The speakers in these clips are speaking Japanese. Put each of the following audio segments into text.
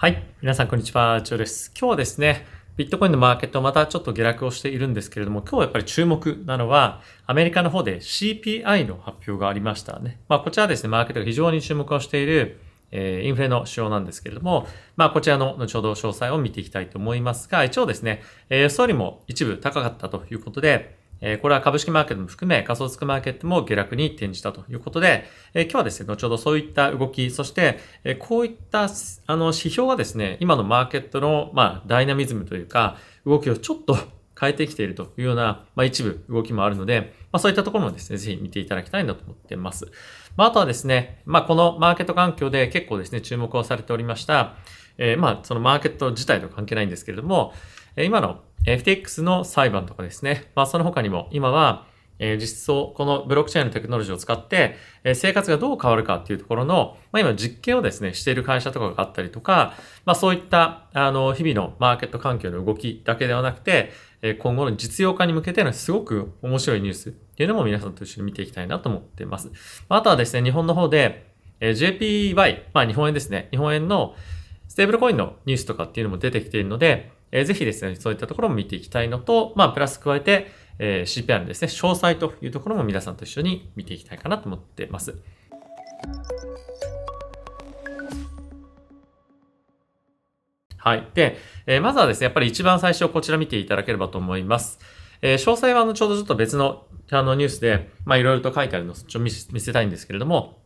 はい。皆さん、こんにちは。ジョです。今日はですね、ビットコインのマーケットまたちょっと下落をしているんですけれども、今日はやっぱり注目なのは、アメリカの方で CPI の発表がありましたね。まあ、こちらですね、マーケットが非常に注目をしている、え、インフレの指標なんですけれども、まあ、こちらの後ほど詳細を見ていきたいと思いますが、一応ですね、えー、予想よりも一部高かったということで、えこれは株式マーケットも含め仮想通貨マーケットも下落に転じたということで、え今日はですね、後ほどそういった動き、そして、えこういったあの指標がですね、今のマーケットの、まあ、ダイナミズムというか、動きをちょっと 変えてきているというような、まあ、一部動きもあるので、まあ、そういったところもですね、ぜひ見ていただきたいなと思っています。まあ、あとはですね、まあ、このマーケット環境で結構ですね、注目をされておりました、えー、まあ、そのマーケット自体と関係ないんですけれども、今の FTX の裁判とかですね。まあその他にも今は、え、実装、このブロックチェーンのテクノロジーを使って、え、生活がどう変わるかっていうところの、まあ、今実験をですね、している会社とかがあったりとか、まあそういった、あの、日々のマーケット環境の動きだけではなくて、え、今後の実用化に向けてのすごく面白いニュースっていうのも皆さんと一緒に見ていきたいなと思っています。あとはですね、日本の方で、え、JPY、まあ日本円ですね、日本円のステーブルコインのニュースとかっていうのも出てきているので、えー、ぜひですね、そういったところも見ていきたいのと、まあ、プラス加えて、えー、CPR のですね、詳細というところも皆さんと一緒に見ていきたいかなと思っています。はい。で、えー、まずはですね、やっぱり一番最初こちら見ていただければと思います。えー、詳細はあの、ちょうどちょっと別のあのニュースで、まあいろいろと書いてあるのをちょっと見せたいんですけれども、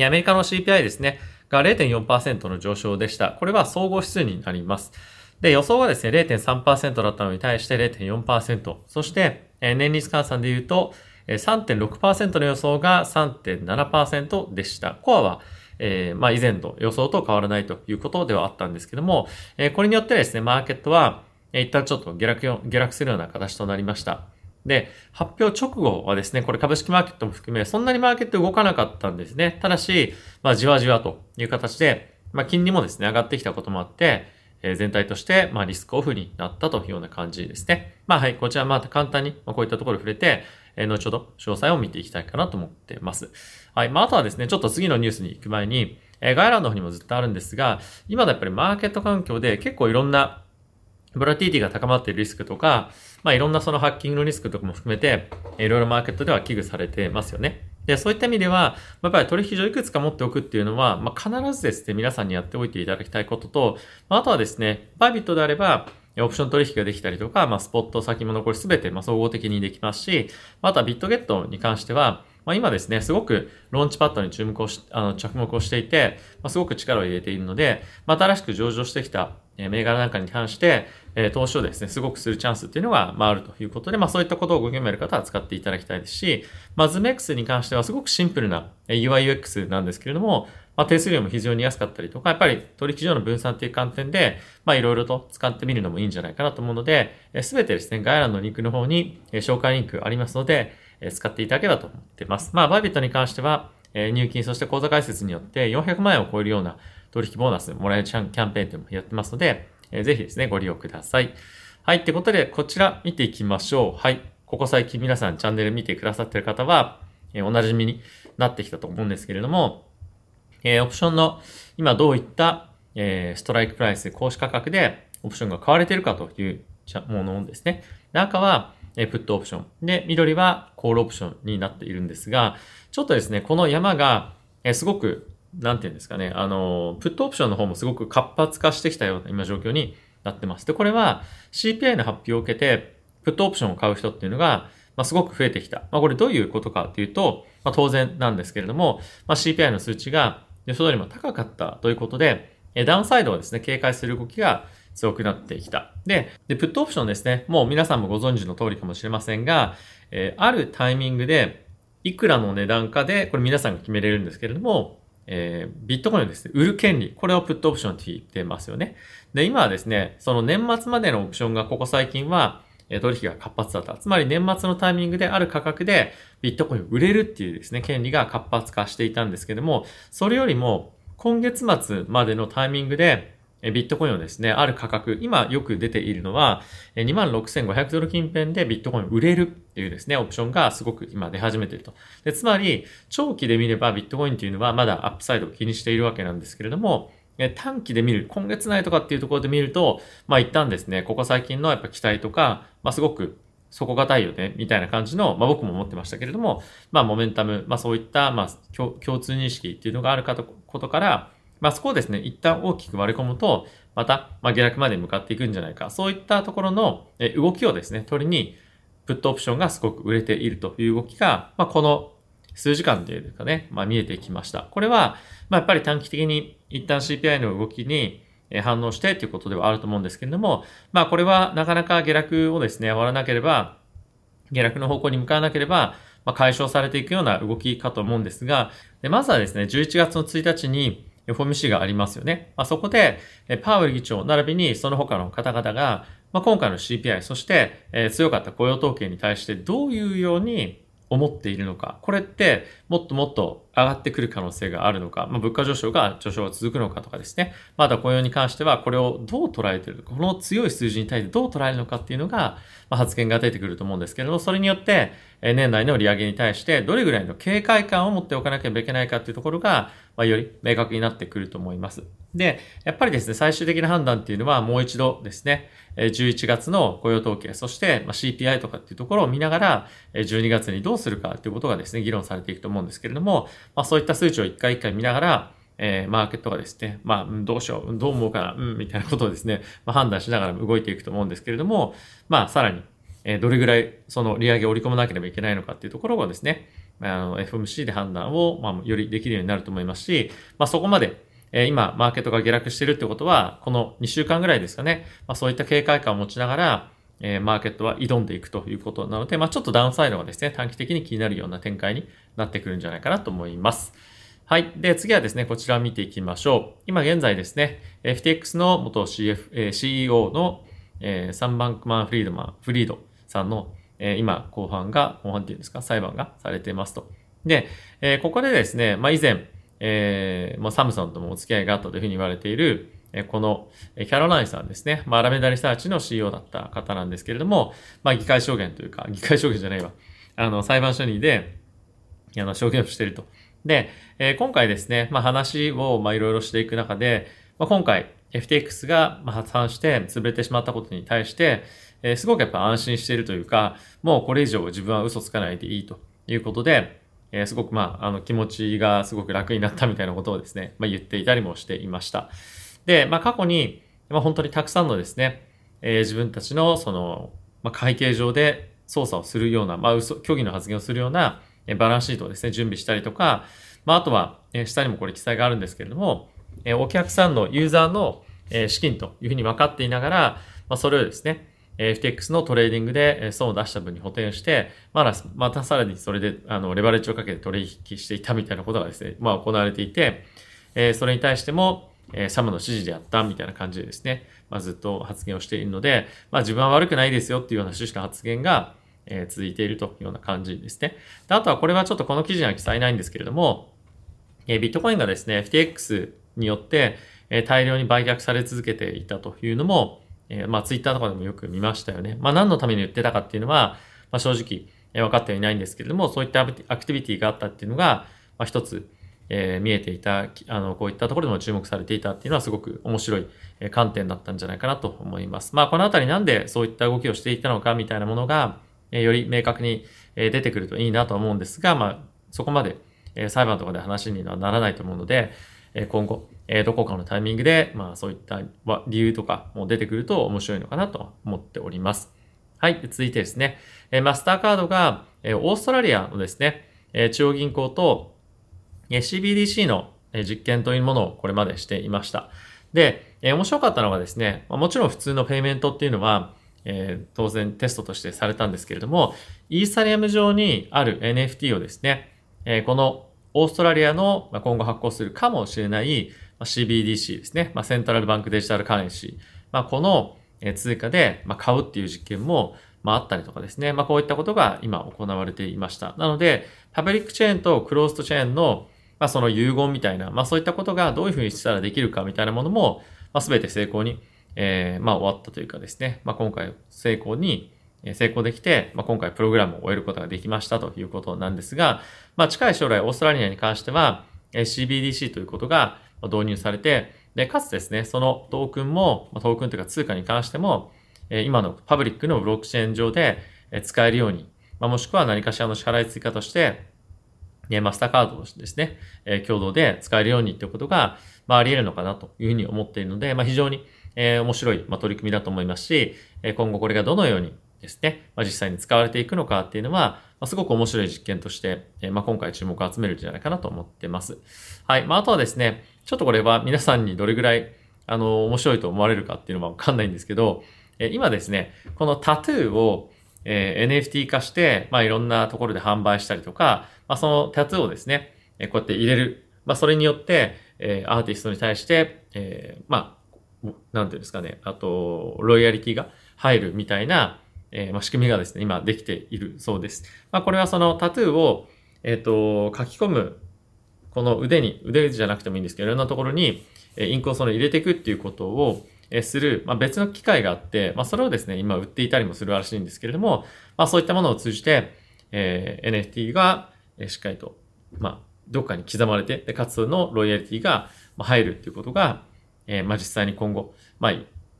アメリカの CPI ですね、が0.4%の上昇でした。これは総合指数になります。で、予想がですね、0.3%だったのに対して0.4%。そして、え年率換算で言うと、3.6%の予想が3.7%でした。コアは、えー、まあ以前と予想と変わらないということではあったんですけども、えー、これによってですね、マーケットは、えー、一旦ちょっと下落下落するような形となりました。で、発表直後はですね、これ株式マーケットも含め、そんなにマーケット動かなかったんですね。ただし、まあじわじわという形で、まあ金利もですね、上がってきたこともあって、え全体として、まあ、リスクオフになったというような感じですね。まあ、はい、こちらまた簡単に、まこういったところ触れて、え後ほど詳細を見ていきたいかなと思っています。はい、まあ、あとはですね、ちょっと次のニュースに行く前に、え概要欄の方にもずっとあるんですが、今のやっぱりマーケット環境で結構いろんなボラティティが高まっているリスクとか、まあいろんなそのハッキングのリスクとかも含めて、いろいろマーケットでは危惧されてますよね。で、そういった意味では、やっぱり取引所いくつか持っておくっていうのは、まあ、必ずですね、皆さんにやっておいていただきたいことと、あとはですね、バイビットであれば、オプション取引ができたりとか、まあ、スポット先物これすべて、まあ、総合的にできますし、あとはビットゲットに関しては、まあ、今ですね、すごくローンチパッドに注目をし、あの、着目をしていて、まあ、すごく力を入れているので、まあ、新しく上場してきたえ銘柄なんかに関して、え投資をですね、すごくするチャンスっていうのが、まあ、あるということで、まあ、そういったことをご興味ある方は使っていただきたいですし、まあ、ズメックスに関してはすごくシンプルな UIUX なんですけれども、まあ、手数料も非常に安かったりとか、やっぱり取引所の分散っていう観点で、まあ、いろいろと使ってみるのもいいんじゃないかなと思うので、すべてですね、概要欄のリンクの方に紹介リンクありますので、使っていただければと思っています。まあ、バイビットに関しては、入金、そして口座開設によって400万円を超えるような取引ボーナスもらえるキャンペーンというのもやってますので、ぜひですね、ご利用ください。はい。ってことで、こちら見ていきましょう。はい。ここ最近皆さんチャンネル見てくださってる方は、えー、おなじみになってきたと思うんですけれども、えー、オプションの今どういった、えー、ストライクプライス、公式価格でオプションが買われているかというものですね。で赤は、え、プットオプション。で、緑はコールオプションになっているんですが、ちょっとですね、この山が、え、すごくなんていうんですかね、あの、プットオプションの方もすごく活発化してきたような今状況になってます。で、これは CPI の発表を受けて、プットオプションを買う人っていうのが、まあ、すごく増えてきた。まあ、これどういうことかっていうと、まあ、当然なんですけれども、まあ、CPI の数値が予想よりも高かったということで、ダウンサイドをですね、警戒する動きが強くなってきた。で、で、プットオプションですね、もう皆さんもご存知の通りかもしれませんが、えー、あるタイミングで、いくらの値段かで、これ皆さんが決めれるんですけれども、えー、ビットコインをですね、売る権利、これをプットオプションって言ってますよね。で、今はですね、その年末までのオプションがここ最近は、え取引が活発だった。つまり年末のタイミングである価格でビットコインを売れるっていうですね、権利が活発化していたんですけども、それよりも今月末までのタイミングでビットコインをですね、ある価格、今よく出ているのは、26,500ドル近辺でビットコインを売れるっていうですね、オプションがすごく今出始めていると。でつまり、長期で見ればビットコインっていうのはまだアップサイドを気にしているわけなんですけれども、短期で見る、今月内とかっていうところで見ると、まあ一旦ですね、ここ最近のやっぱ期待とか、まあすごく底堅いよね、みたいな感じの、まあ僕も思ってましたけれども、まあモメンタム、まあそういった、まあ共通認識っていうのがあるかとことから、まあそこをですね、一旦大きく割り込むと、また、まあ下落まで向かっていくんじゃないか、そういったところの動きをですね、取りに、プットオプションがすごく売れているという動きが、まあこの数時間でいうかね、まあ見えてきました。これは、まあやっぱり短期的に一旦 CPI の動きに反応してということではあると思うんですけれども、まあこれはなかなか下落をですね、終わらなければ、下落の方向に向かわなければ、まあ、解消されていくような動きかと思うんですが、でまずはですね、11月の1日に FOMC がありますよね。まあ、そこで、パウエル議長並びにその他の方々が、まあ、今回の CPI、そして、え強かった雇用統計に対してどういうように思っているのか。これってもっともっと上がってくる可能性があるのか。まあ、物価上昇が上昇が続くのかとかですね。また雇用に関してはこれをどう捉えてるこの強い数字に対してどう捉えるのかっていうのが、まあ、発言が出てくると思うんですけれども、それによって、年内の利上げに対してどれぐらいの警戒感を持っておかなければいけないかっていうところが、まあ、より明確になってくると思います。で、やっぱりですね、最終的な判断っていうのはもう一度ですね、11月の雇用統計、そして CPI とかっていうところを見ながら、12月にどうするかっていうことがですね、議論されていくと思うんですけれども、まあ、そういった数値を一回一回見ながら、えー、マーケットがですね、まあ、どうしよう、どう思うかな、うん、みたいなことをですね、まあ、判断しながら動いていくと思うんですけれども、まあ、さらに、えー、どれぐらいその利上げを織り込まなければいけないのかっていうところをですね、あの、FMC で判断を、まあ、よりできるようになると思いますし、まあ、そこまで、え今、マーケットが下落してるってことは、この2週間ぐらいですかね、まあ、そういった警戒感を持ちながら、えマーケットは挑んでいくということなので、まあ、ちょっとダウンサイドがですね、短期的に気になるような展開になってくるんじゃないかなと思います。はい。で、次はですね、こちらを見ていきましょう。今現在ですね、FTX の元 CF、え CEO の、えサンバンクマン・フリードマン、フリードさんの、え今、後半が、後半っていうんですか、裁判がされていますと。で、えここでですね、まあ、以前、えー、まあ、サムソンともお付き合いがあったというふうに言われている、この、キャロラインさんですね。まあ、ラメダリサーチの CEO だった方なんですけれども、まあ、議会証言というか、議会証言じゃないわ。あの、裁判所にで、あの、証言をしていると。で、え、今回ですね、まあ、話を、ま、いろいろしていく中で、まあ、今回、FTX が発散して潰れてしまったことに対して、え、すごくやっぱ安心しているというか、もうこれ以上自分は嘘つかないでいいということで、え、すごくまあ、あの気持ちがすごく楽になったみたいなことをですね、まあ、言っていたりもしていました。で、まあ、過去に、まあ、本当にたくさんのですね、えー、自分たちのその、まあ、会計上で操作をするような、まあ、嘘、虚偽の発言をするような、えバランスシートをですね、準備したりとか、まあ、あとは、え下にもこれ記載があるんですけれども、えお客さんのユーザーの、え資金というふうに分かっていながら、まあ、それをですね、え FTX のトレーディングで損を出した分に補填して、まだ、またさらにそれで、あの、レバレッジをかけて取引していたみたいなことがですね、まあ行われていて、え、それに対しても、え、サムの指示でやったみたいな感じでですね、まあずっと発言をしているので、まあ自分は悪くないですよっていうような趣旨の発言が、え、続いているというような感じですね。であとはこれはちょっとこの記事には記載ないんですけれども、え、ビットコインがですね、FTX によって、え、大量に売却され続けていたというのも、えー、まあツイッターとかでもよく見ましたよね。まあ何のために言ってたかっていうのは、まあ正直、え、分かってはいないんですけれども、そういったアクティビティがあったっていうのが、まあ一つ、えー、見えていた、あの、こういったところでも注目されていたっていうのはすごく面白い観点だったんじゃないかなと思います。まあこのあたりなんでそういった動きをしていたのかみたいなものが、え、より明確に出てくるといいなと思うんですが、まあそこまで、え、裁判とかで話にはならないと思うので、え今後、えどこかのタイミングで、まあそういった理由とかも出てくると面白いのかなと思っております。はい。続いてですね、えマスターカードが、えオーストラリアのですね、え中央銀行と、CBDC の実験というものをこれまでしていました。で、え面白かったのがですね、もちろん普通のペイメントっていうのは、えー、当然テストとしてされたんですけれども、イーサリアム上にある NFT をですね、えー、このオーストラリアの今後発行するかもしれない CBDC ですね。まあ、セントラルバンクデジタルカレンシー。まあ、この通貨で買うっていう実験も、あ、あったりとかですね。まあ、こういったことが今行われていました。なので、パブリックチェーンとクローストチェーンの、まあ、その融合みたいな、まあ、そういったことがどういうふうにしたらできるかみたいなものも、まあ、すべて成功に、えー、まあ、終わったというかですね。まあ、今回成功に、成功できて、まあ、今回プログラムを終えることができましたということなんですが、まあ、近い将来オーストラリアに関しては、CBDC ということが導入されて、で、かつですね、そのトークンも、トークンというか通貨に関しても、今のパブリックのブロックチェーン上で使えるように、まあもしくは何かしらの支払い追加として、マスターカードとしてですねえ、共同で使えるようにということが、まあ、あり得るのかなというふうに思っているので、まあ、非常に、えー、面白い、まあ、取り組みだと思いますしえ、今後これがどのようにですね、まあ、実際に使われていくのかっていうのは、まあ、すごく面白い実験として、えー、まあ、今回注目を集めるんじゃないかなと思ってます。はい。まあ、あとはですね、ちょっとこれは皆さんにどれぐらい、あの、面白いと思われるかっていうのはわかんないんですけど、えー、今ですね、このタトゥーを、えー、NFT 化して、まあ、いろんなところで販売したりとか、まあ、そのタトゥーをですね、え、こうやって入れる。まあ、それによって、えー、アーティストに対して、えー、まあ、なんていうんですかね、あと、ロイヤリティが入るみたいな、えー、まあ、仕組みがですね、今できているそうです。まあ、これはそのタトゥーを、えっ、と、書き込む、この腕に、腕じゃなくてもいいんですけど、いろんなところに、えインクをその入れていくっていうことを、する、まあ、別の機械があって、まあ、それをですね、今売っていたりもするらしいんですけれども、まあ、そういったものを通じて、えー、NFT が、えしっかりと、まあ、どっかに刻まれて、で、かつのロイヤリティが入るっていうことが、えー、まあ、実際に今後、まあ、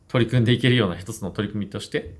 取り組んでいけるような一つの取り組みとして、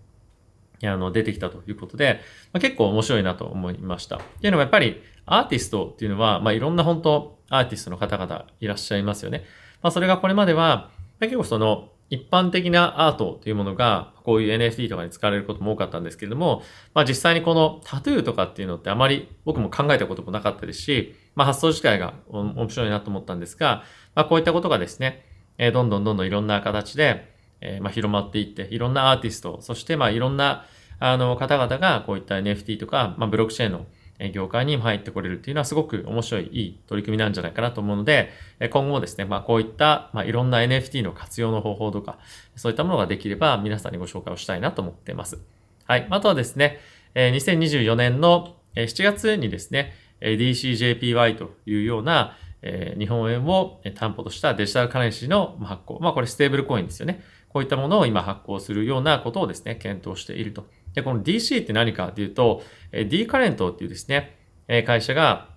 あの、出てきたということで、まあ、結構面白いなと思いました。っていうのはやっぱり、アーティストっていうのは、まあ、いろんな本当、アーティストの方々いらっしゃいますよね。まあ、それがこれまでは、結構その、一般的なアートというものが、こういう NFT とかに使われることも多かったんですけれども、まあ実際にこのタトゥーとかっていうのってあまり僕も考えたこともなかったですし、まあ発想自体が面白いなと思ったんですが、まあこういったことがですね、え、どんどんどんどんいろんな形で、え、まあ広まっていって、いろんなアーティスト、そしてまあいろんなあの方々がこういった NFT とか、まあブロックチェーンの業界に入ってこれるっていうのはすごく面白い、いい取り組みなんじゃないかなと思うので、今後もですね、まあこういった、まあいろんな NFT の活用の方法とか、そういったものができれば皆さんにご紹介をしたいなと思っています。はい。あとはですね、2024年の7月にですね、DCJPY というような日本円を担保としたデジタルカレンシーの発行。まあこれステーブルコインですよね。こういったものを今発行するようなことをですね、検討していると。で、この DC って何かっていうと、D カレントっていうですね、会社が、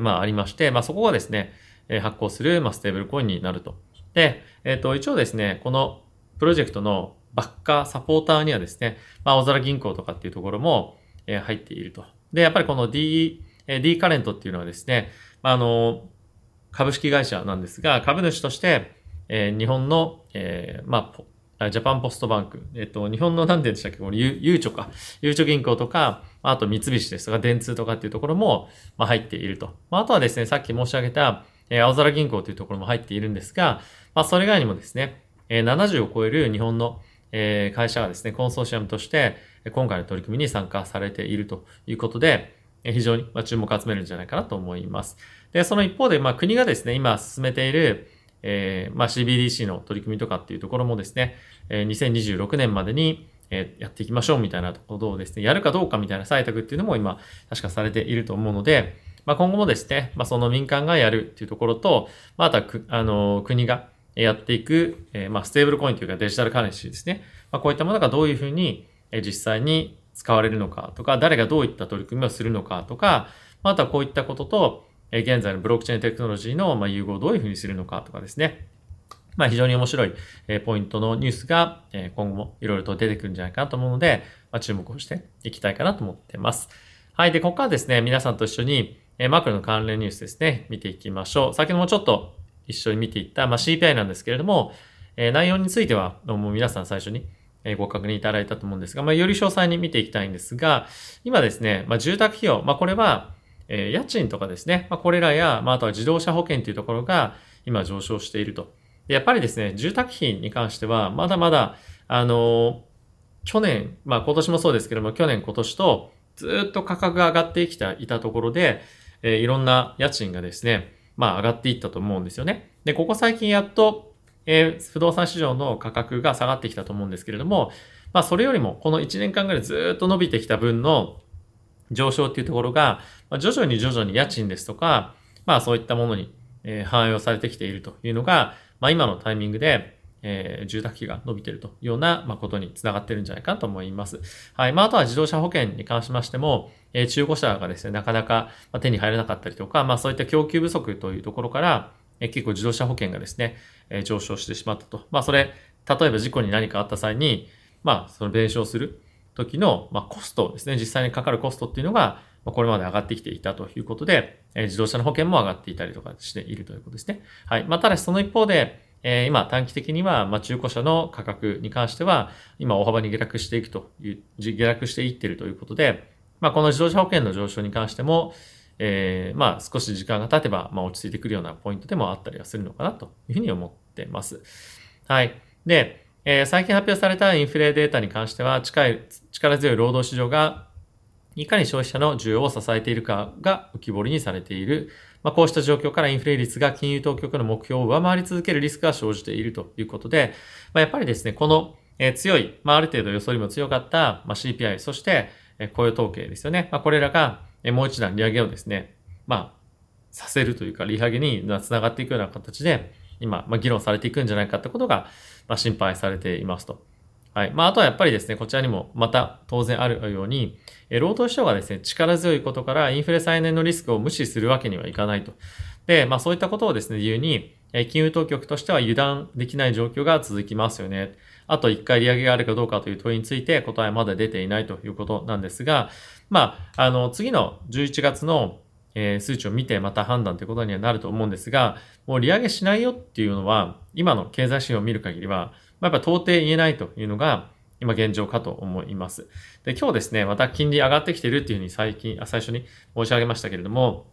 まあありまして、まあそこがですね、発行する、まあ、ステーブルコインになると。で、えっ、ー、と、一応ですね、このプロジェクトのバッカー、サポーターにはですね、まあ、大空銀行とかっていうところも、え、入っていると。で、やっぱりこの D、D カレントっていうのはですね、まあ、あの、株式会社なんですが、株主として、え、日本の、え、まあ、ジャパンポストバンク。えっと、日本の何て言うんでしたっけ？これ、ゆ、ゆうちょか？ゆうちょ銀行とか、あと三菱ですとか、電通とかっていうところも、まあ、入っていると。まあ、あとはですね、さっき申し上げた、えー、青空銀行というところも入っているんですが、まあ、それ以外にもですね、えー、70を超える日本の、えー、会社がですね、コンソーシアムとして、今回の取り組みに参加されているということで、非常に注目を集めるんじゃないかなと思います。で、その一方で、まあ、国がですね、今進めている、えー、まあ CBDC の取り組みとかっていうところもですね、え、2026年までに、え、やっていきましょうみたいなことをですね、やるかどうかみたいな採択っていうのも今、確かされていると思うので、まあ、今後もですね、まあ、その民間がやるっていうところと、まあ、あとは、あの、国がやっていく、えー、まあ、ステーブルコインというかデジタルカレンシーですね。まあ、こういったものがどういうふうに、え実際に使われるのかとか、誰がどういった取り組みをするのかとか、まあとはこういったことと、え現在のブロックチェーンテクノロジーの、ま融合をどういうふうにするのかとかですね。まあ、非常に面白い、えポイントのニュースが、え今後もいろいろと出てくるんじゃないかなと思うので、ま、注目をしていきたいかなと思っています。はい。で、ここからですね、皆さんと一緒に、えマクロの関連ニュースですね、見ていきましょう。先ほどもちょっと一緒に見ていった、まあ、CPI なんですけれども、え内容については、もう皆さん最初にご確認いただいたと思うんですが、まあ、より詳細に見ていきたいんですが、今ですね、まあ、住宅費用、まあ、これは、え家賃とかですね、まあ、これらや、まあ、あとは自動車保険というところが今上昇していると。やっぱりですね、住宅費に関しては、まだまだ、あの、去年、まあ今年もそうですけども、去年今年とずっと価格が上がってきた、いたところで、えー、いろんな家賃がですね、まあ上がっていったと思うんですよね。で、ここ最近やっと、えー、不動産市場の価格が下がってきたと思うんですけれども、まあそれよりもこの1年間ぐらいずっと伸びてきた分の上昇っていうところが、徐々に徐々に家賃ですとか、まあそういったものに、え、反映をされてきているというのが、まあ今のタイミングで、えー、住宅費が伸びているというような、まあ、ことにつながってるんじゃないかと思います。はい。まあ、あとは自動車保険に関しましても、えー、中古車がですね、なかなか手に入らなかったりとか、まあ、そういった供給不足というところから、え結構自動車保険がですね、え上昇してしまったと。まあそれ、例えば事故に何かあった際に、まあその弁償する時の、ま、コストですね、実際にかかるコストっていうのが、まこれまで上がってきていたということで、え自動車の保険も上がっていたりとかしているということですね。はい。まあ、ただしその一方で、え、今短期的には、ま中古車の価格に関しては、今大幅に下落していくという、下落していってるということで、まあ、この自動車保険の上昇に関しても、えー、まあ、少し時間が経てば、まあ、落ち着いてくるようなポイントでもあったりはするのかなというふうに思ってます。はい。で、えー、最近発表されたインフレデータに関しては、近い、力強い労働市場が、いかに消費者の需要を支えているかが浮き彫りにされている。まあ、こうした状況からインフレ率が金融当局の目標を上回り続けるリスクが生じているということで、まあ、やっぱりですね、この、え、強い、まあ、ある程度予想よりも強かった、まあ、CPI、そして、え、雇用統計ですよね。まあ、これらが、え、もう一段利上げをですね、まあ、させるというか、利上げにつながっていくような形で、今、まあ、議論されていくんじゃないかってことが、まあ、心配されていますと。はい。まあ、あとはやっぱりですね、こちらにもまた当然あるように、え労働市場がですね、力強いことからインフレ再燃のリスクを無視するわけにはいかないと。で、まあそういったことをですね、理由に、え金融当局としては油断できない状況が続きますよね。あと1回利上げがあるかどうかという問いについて答えはまだ出ていないということなんですが、まあ、あの、次の11月のえー、数値を見てまた判断ということにはなると思うんですが、もう利上げしないよっていうのは、今の経済指標を見る限りは、まあ、やっぱ到底言えないというのが、今現状かと思います。で、今日ですね、また金利上がってきてるっていうふうに最近、あ最初に申し上げましたけれども、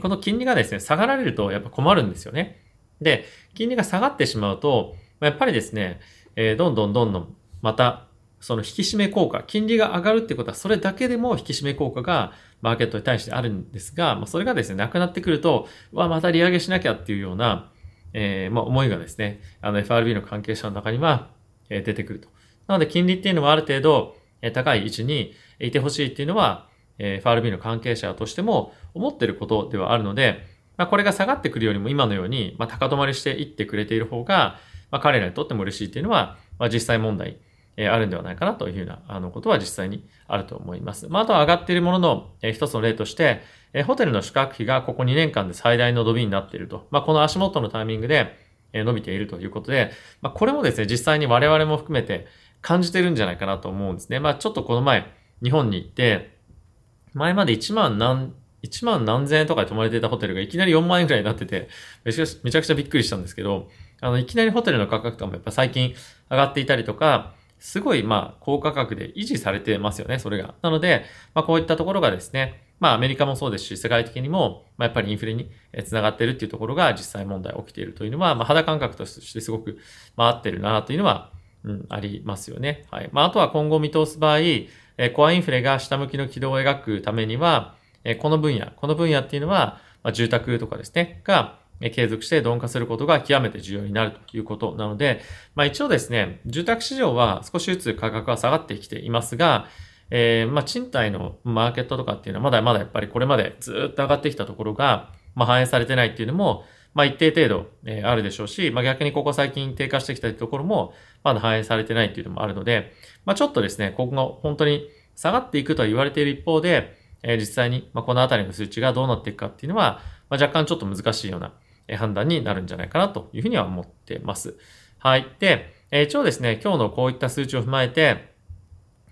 この金利がですね、下がられるとやっぱ困るんですよね。で、金利が下がってしまうと、やっぱりですね、えー、どんどんどんどんまたその引き締め効果、金利が上がるってことはそれだけでも引き締め効果がマーケットに対してあるんですが、まあ、それがですね、なくなってくると、わ、また利上げしなきゃっていうような、えー、まあ、思いがですね、あの FRB の関係者の中には、え、出てくると。なので、金利っていうのはある程度、え、高い位置にいてほしいっていうのは、えー、FRB の関係者としても思ってることではあるので、まあ、これが下がってくるよりも今のように、まあ、高止まりしていってくれている方が、まあ、彼らにとっても嬉しいっていうのは、まあ、実際問題えあるんではないかなというふうな、あの、ことは実際にあると思います。まあ、あとは上がっているものの、え一つの例として、えホテルの宿泊費がここ2年間で最大の伸びになっていると。まあ、この足元のタイミングで、え伸びているということで、まあ、これもですね、実際に我々も含めて感じてるんじゃないかなと思うんですね。まあ、ちょっとこの前、日本に行って、前まで1万何、1万何千円とかで泊まれていたホテルがいきなり4万円くらいになってて、めちゃくちゃびっくりしたんですけど、あの、いきなりホテルの価格とかもやっぱ最近上がっていたりとか、すごい、まあ、高価格で維持されてますよね、それが。なので、まあ、こういったところがですね、まあ、アメリカもそうですし、世界的にも、まあ、やっぱりインフレにつながってるっていうところが実際問題起きているというのは、まあ、肌感覚としてすごく、まあ、合ってるなというのは、うん、ありますよね。はい。まあ、あとは今後見通す場合、えコアインフレが下向きの軌道を描くためには、えこの分野、この分野っていうのは、まあ、住宅とかですね、が、継続して鈍化することが極めて重要になるということなので、まあ一応ですね、住宅市場は少しずつ価格は下がってきていますが、えー、まあ賃貸のマーケットとかっていうのはまだまだやっぱりこれまでずっと上がってきたところが、まあ反映されてないっていうのも、まあ一定程度、え、あるでしょうし、まあ逆にここ最近低下してきたところも、まだ反映されてないっていうのもあるので、まあちょっとですね、今後本当に下がっていくとは言われている一方で、え、実際に、まこのあたりの数値がどうなっていくかっていうのは、ま若干ちょっと難しいような、判断になるんじゃないかなというふうには思ってます。はい。で、え一応ですね、今日のこういった数値を踏まえて、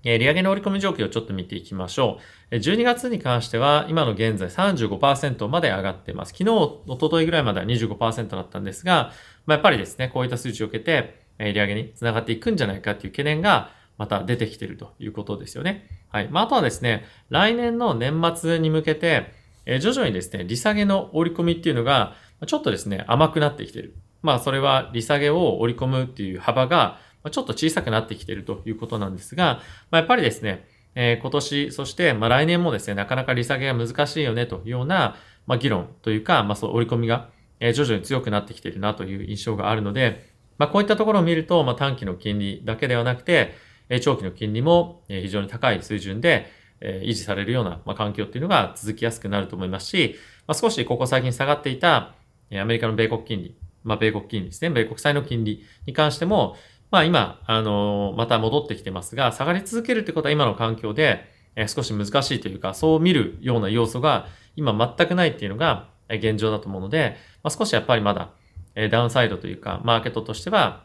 え利上げの織り込み状況をちょっと見ていきましょう。12月に関しては、今の現在35%まで上がっています。昨日、おとといぐらいまでは25%だったんですが、まあ、やっぱりですね、こういった数値を受けて、え利上げにつながっていくんじゃないかっていう懸念が、また出てきてるということですよね。はい。まあ、あとはですね、来年の年末に向けて、え徐々にですね、利下げの織り込みっていうのが、ちょっとですね、甘くなってきてる。まあ、それは利下げを織り込むっていう幅が、ちょっと小さくなってきてるということなんですが、まあ、やっぱりですね、えー、今年、そして、まあ、来年もですね、なかなか利下げが難しいよねというような、まあ、議論というか、まあ、そう、織り込みが、え、徐々に強くなってきてるなという印象があるので、まあ、こういったところを見ると、まあ、短期の金利だけではなくて、え、長期の金利も、え、非常に高い水準で、え、維持されるような、まあ、環境っていうのが続きやすくなると思いますし、まあ、少しここ最近下がっていた、アメリカの米国金利、まあ、米国金利ですね、米国債の金利に関しても、まあ今、あの、また戻ってきてますが、下がり続けるってことは今の環境で、え少し難しいというか、そう見るような要素が今全くないっていうのが、現状だと思うので、まあ、少しやっぱりまだダウンサイドというか、マーケットとしては、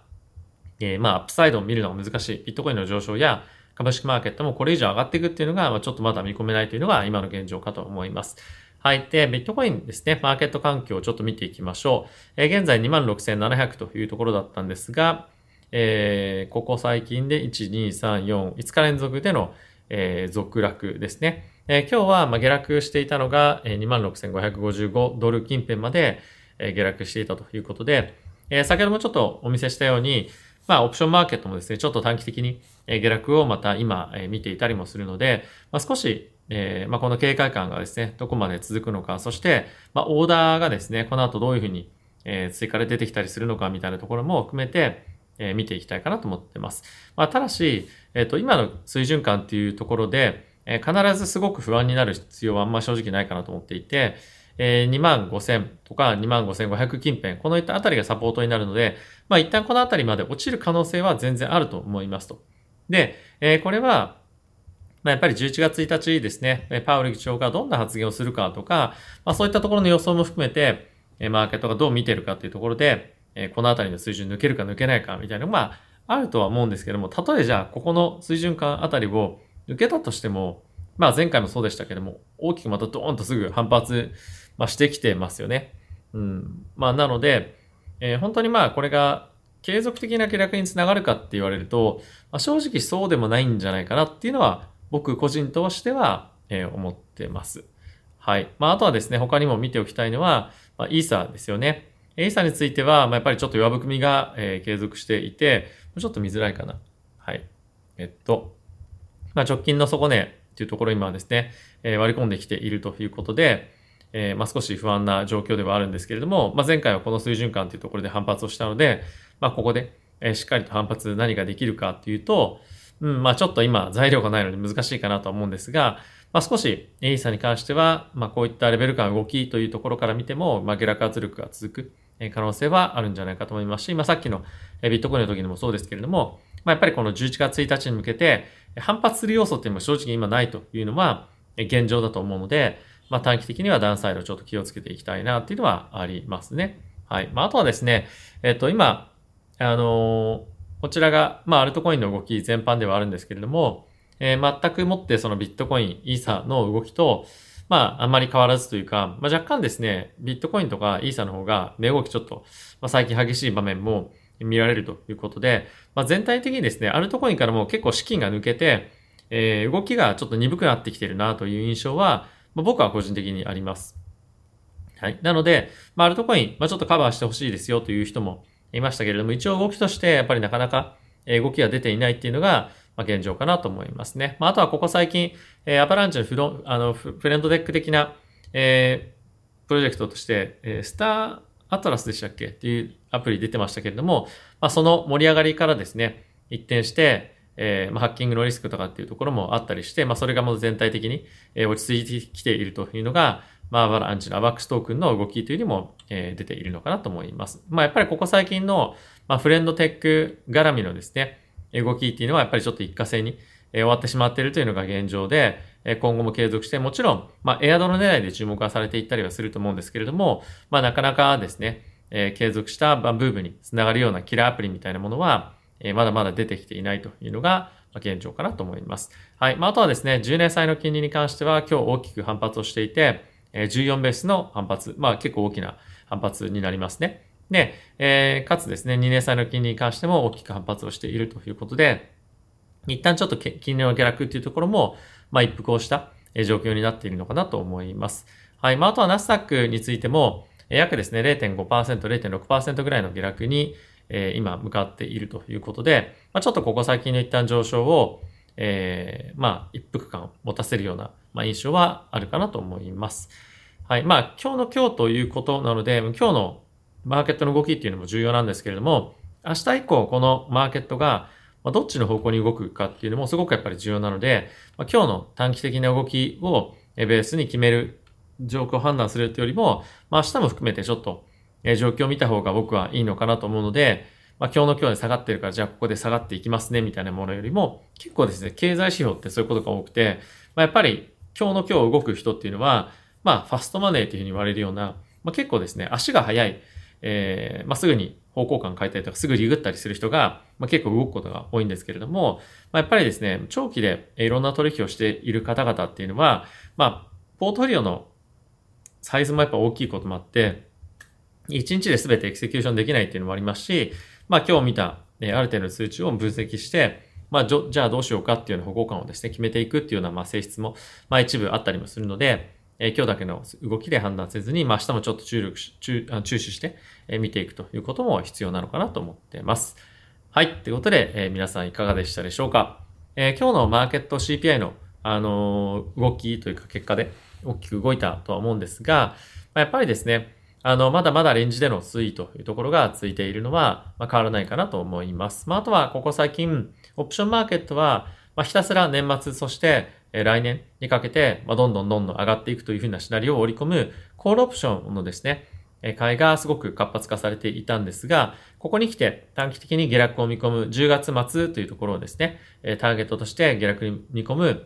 え、まあ、アップサイドを見るのが難しい。ビットコインの上昇や株式マーケットもこれ以上上がっていくっていうのが、まあ、ちょっとまだ見込めないというのが今の現状かと思います。はい。で、ビットコインですね、マーケット環境をちょっと見ていきましょう。えー、現在26,700というところだったんですが、えー、ここ最近で1、2、3、4、5日連続での、えー、続落ですね。えー、今日は、まあ、下落していたのが、えー、26,555ドル近辺まで、えー、下落していたということで、えー、先ほどもちょっとお見せしたように、まあ、オプションマーケットもですね、ちょっと短期的に下落をまた今見ていたりもするので、まあ、少し、えー、まあ、この警戒感がですね、どこまで続くのか、そして、まあ、オーダーがですね、この後どういうふうに、え追加で出てきたりするのかみたいなところも含めて、え見ていきたいかなと思ってます。まあ、ただし、えっ、と、今の水準感っていうところで、え必ずすごく不安になる必要はあんま正直ないかなと思っていて、えー、2万5000とか2万5500近辺、このいったあたりがサポートになるので、まあ一旦このあたりまで落ちる可能性は全然あると思いますと。で、えー、これは、まあ、やっぱり11月1日ですね、パウル議長がどんな発言をするかとか、まあそういったところの予想も含めて、マーケットがどう見てるかっていうところで、このあたりの水準抜けるか抜けないかみたいなのが、まあ、あるとは思うんですけども、例えじゃあ、ここの水準感あたりを抜けたとしても、まあ前回もそうでしたけども、大きくまたドーンとすぐ反発まあ、してきてますよね。うん。まあ、なので、えー、本当にまあ、これが継続的な下落につながるかって言われると、まあ、正直そうでもないんじゃないかなっていうのは、僕個人としては、えー、思ってます。はい。まあ、あとはですね、他にも見ておきたいのは、まあ、イーサですよね。イーサについては、まあ、やっぱりちょっと弱含みが、えー、継続していて、ちょっと見づらいかな。はい。えっと、まあ、直近の底値っていうところ今はですね、えー、割り込んできているということで、えー、まあ、少し不安な状況ではあるんですけれども、まあ、前回はこの水準感というところで反発をしたので、まあ、ここで、えしっかりと反発何ができるかっていうと、うん、まあ、ちょっと今材料がないので難しいかなと思うんですが、まあ、少しエイサに関しては、まあ、こういったレベル感動きというところから見ても、まあ、下落圧力が続く可能性はあるんじゃないかと思いますし、まあ、さっきのビットコインの時にもそうですけれども、まあ、やっぱりこの11月1日に向けて反発する要素っていうのも正直今ないというのは現状だと思うので、まあ、短期的にはダウンサイドちょっと気をつけていきたいなっていうのはありますね。はい。まあ、あとはですね、えっ、と、今、あのー、こちらが、まあ、アルトコインの動き全般ではあるんですけれども、えー、全くもってそのビットコイン、イーサの動きと、まあ、あんまり変わらずというか、まあ、若干ですね、ビットコインとかイーサの方が値動きちょっと、まあ、最近激しい場面も見られるということで、まあ、全体的にですね、アルトコインからも結構資金が抜けて、えー、動きがちょっと鈍くなってきてるなという印象は、まあ、僕は個人的にあります。はい。なので、まあ、アルトコイン、まあ、ちょっとカバーしてほしいですよという人もいましたけれども、一応動きとしてやっぱりなかなか動きが出ていないっていうのが、ま、現状かなと思いますね。まあ、とはここ最近、え、アバランチのフロあのフレンドテック的な、えー、プロジェクトとして、え、スターアトラスでしたっけ？っていうアプリ出てましたけれども、まあ、その盛り上がりからですね、一転して、えー、ま、ハッキングのリスクとかっていうところもあったりして、まあ、それがもう全体的に、え、落ち着いてきているというのが、まあ、アバランチの AVAXトークンの動きというにも、え、出ているのかなと思います。まあ、やっぱりここ最近の、まあ、フレンドテック絡みのですね、動きっていうのはやっぱりちょっと一過性に、え、終わってしまっているというのが現状で、え、今後も継続して、もちろん、まあ、エアドロ狙いで注目はされていったりはすると思うんですけれども、まあ、なかなかですね、え、継続したブームにつながるようなキラーアプリみたいなものは、え、まだまだ出てきていないというのが、現状かなと思います。はい。まあ、あとはですね、10年債の金利に関しては今日大きく反発をしていて、14ベースの反発、まあ結構大きな反発になりますね。で、えー、かつですね、2年債の金利に関しても大きく反発をしているということで、一旦ちょっと金利の下落っていうところも、まあ一服をした状況になっているのかなと思います。はい。まあ、あとはナスダックについても、約ですね、0.5%、0.6%ぐらいの下落に、えー、今向かっているということで、まあ、ちょっとここ最近の一旦上昇を、えー、まあ、一服感を持たせるような、まあ、印象はあるかなと思います。はい。まあ、今日の今日ということなので、今日のマーケットの動きっていうのも重要なんですけれども、明日以降このマーケットがどっちの方向に動くかっていうのもすごくやっぱり重要なので、今日の短期的な動きをベースに決める状況を判断するっていうよりも、まあ、明日も含めてちょっと状況を見た方が僕はいいのかなと思うので、まあ、今日の今日で下がってるから、じゃあここで下がっていきますね、みたいなものよりも、結構ですね、経済指標ってそういうことが多くて、ま、やっぱり今日の今日動く人っていうのは、まあ、ファストマネーっていうふうに言われるような、まあ、結構ですね、足が速い、えー、まあ、すぐに方向感変えたりとか、すぐリグったりする人が、まあ、結構動くことが多いんですけれども、まあ、やっぱりですね、長期でいろんな取引をしている方々っていうのは、まあ、ポートフォリオのサイズもやっぱ大きいこともあって、1日で全てエクセキューションできないっていうのもありますし、まあ今日見た、えある程度の数値を分析して、まあじゃあどうしようかっていうような方向感をですね、決めていくっていうようなまあ性質も、まあ一部あったりもするので、え今日だけの動きで判断せずに、まあ明日もちょっと注力し、注注視して、え見ていくということも必要なのかなと思っています。はい。ということで、え皆さんいかがでしたでしょうか、え今日のマーケット CPI の、あの動きというか結果で大きく動いたとは思うんですが、まあ、やっぱりですね、あの、まだまだレンジでの推移というところがついているのは、まあ、変わらないかなと思います。まあ、あとは、ここ最近、オプションマーケットは、まあ、ひたすら年末、そして、え来年にかけて、まあ、どんどんどんどん上がっていくというふうなシナリオを織り込む、コールオプションのですね、え買いがすごく活発化されていたんですが、ここに来て短期的に下落を見込む10月末というところをですね、えターゲットとして下落に見込む、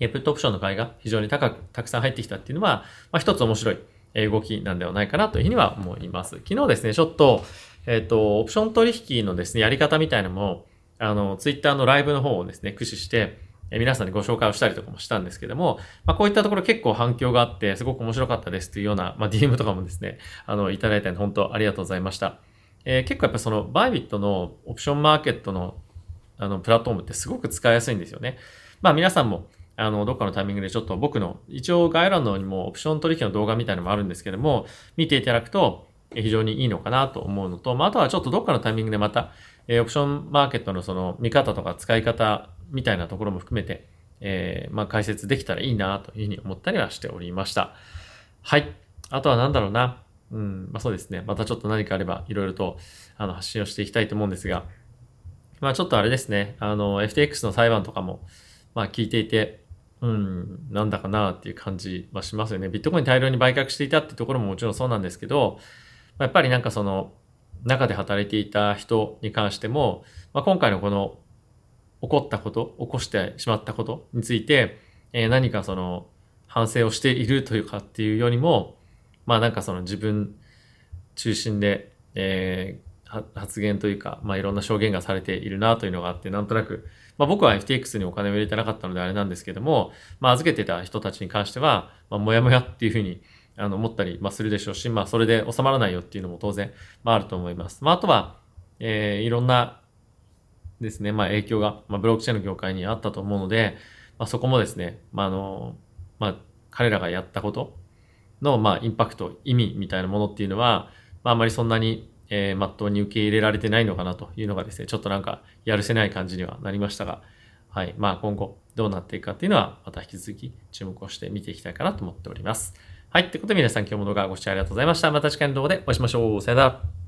えプットオプションの買いが非常に高く、たくさん入ってきたっていうのは、まあ、一つ面白い動きなんではないかなというふうには思います。昨日ですね、ちょっと、えっ、ー、と、オプション取引のですね、やり方みたいなのも、あの、ツイッターのライブの方をですね、駆使して、え皆さんにご紹介をしたりとかもしたんですけども、まあ、こういったところ結構反響があって、すごく面白かったですというような、まあ、DM とかもですね、あの、いただいたので本当ありがとうございました。えー、結構やっぱその、バイビットのオプションマーケットの、あの、プラットフォームってすごく使いやすいんですよね。まあ皆さんも、あの、どっかのタイミングでちょっと僕の、一応概要欄のにもオプション取引の動画みたいなのもあるんですけども、見ていただくと非常にいいのかなと思うのと、まあ、あとはちょっとどっかのタイミングでまた、えー、オプションマーケットのその見方とか使い方みたいなところも含めて、えー、まあ、解説できたらいいなというふうに思ったりはしておりました。はい。あとは何だろうな。うん、まあそうですね。またちょっと何かあればいろいろとあの発信をしていきたいと思うんですが、まあちょっとあれですね。あの、FTX の裁判とかも、まあ聞いていて、うん、なんだかなっていう感じはしますよね。ビットコイン大量に売却していたってところももちろんそうなんですけど、やっぱりなんかその、中で働いていた人に関しても、まあ、今回のこの起こったこと、起こしてしまったことについて、えー、何かその反省をしているというかっていうよりも、まあなんかその自分中心で、えー、発言というか、まあいろんな証言がされているなというのがあって、なんとなく、まあ、僕は FTX にお金を入れてなかったのであれなんですけども、まあ、預けてた人たちに関しては、まあ、もやもやっていうふうに、あの、思ったり、ま、するでしょうし、まあ、それで収まらないよっていうのも当然、まあ、あると思います。まあ、あとは、えー、いろんなですね、まあ、影響が、まあ、ブロックチェーンの業界にあったと思うので、まあ、そこもですね、まあ、あの、まあ、彼らがやったことの、まあ、インパクト、意味みたいなものっていうのは、まあ、あまりそんなにえー、まっとうに受け入れられてないのかなというのがですね、ちょっとなんかやるせない感じにはなりましたが、はい。まあ今後どうなっていくかっていうのは、また引き続き注目をして見ていきたいかなと思っております。はい。ということで皆さん今日も動画ご視聴ありがとうございました。また次回の動画でお会いしましょう。さよなら。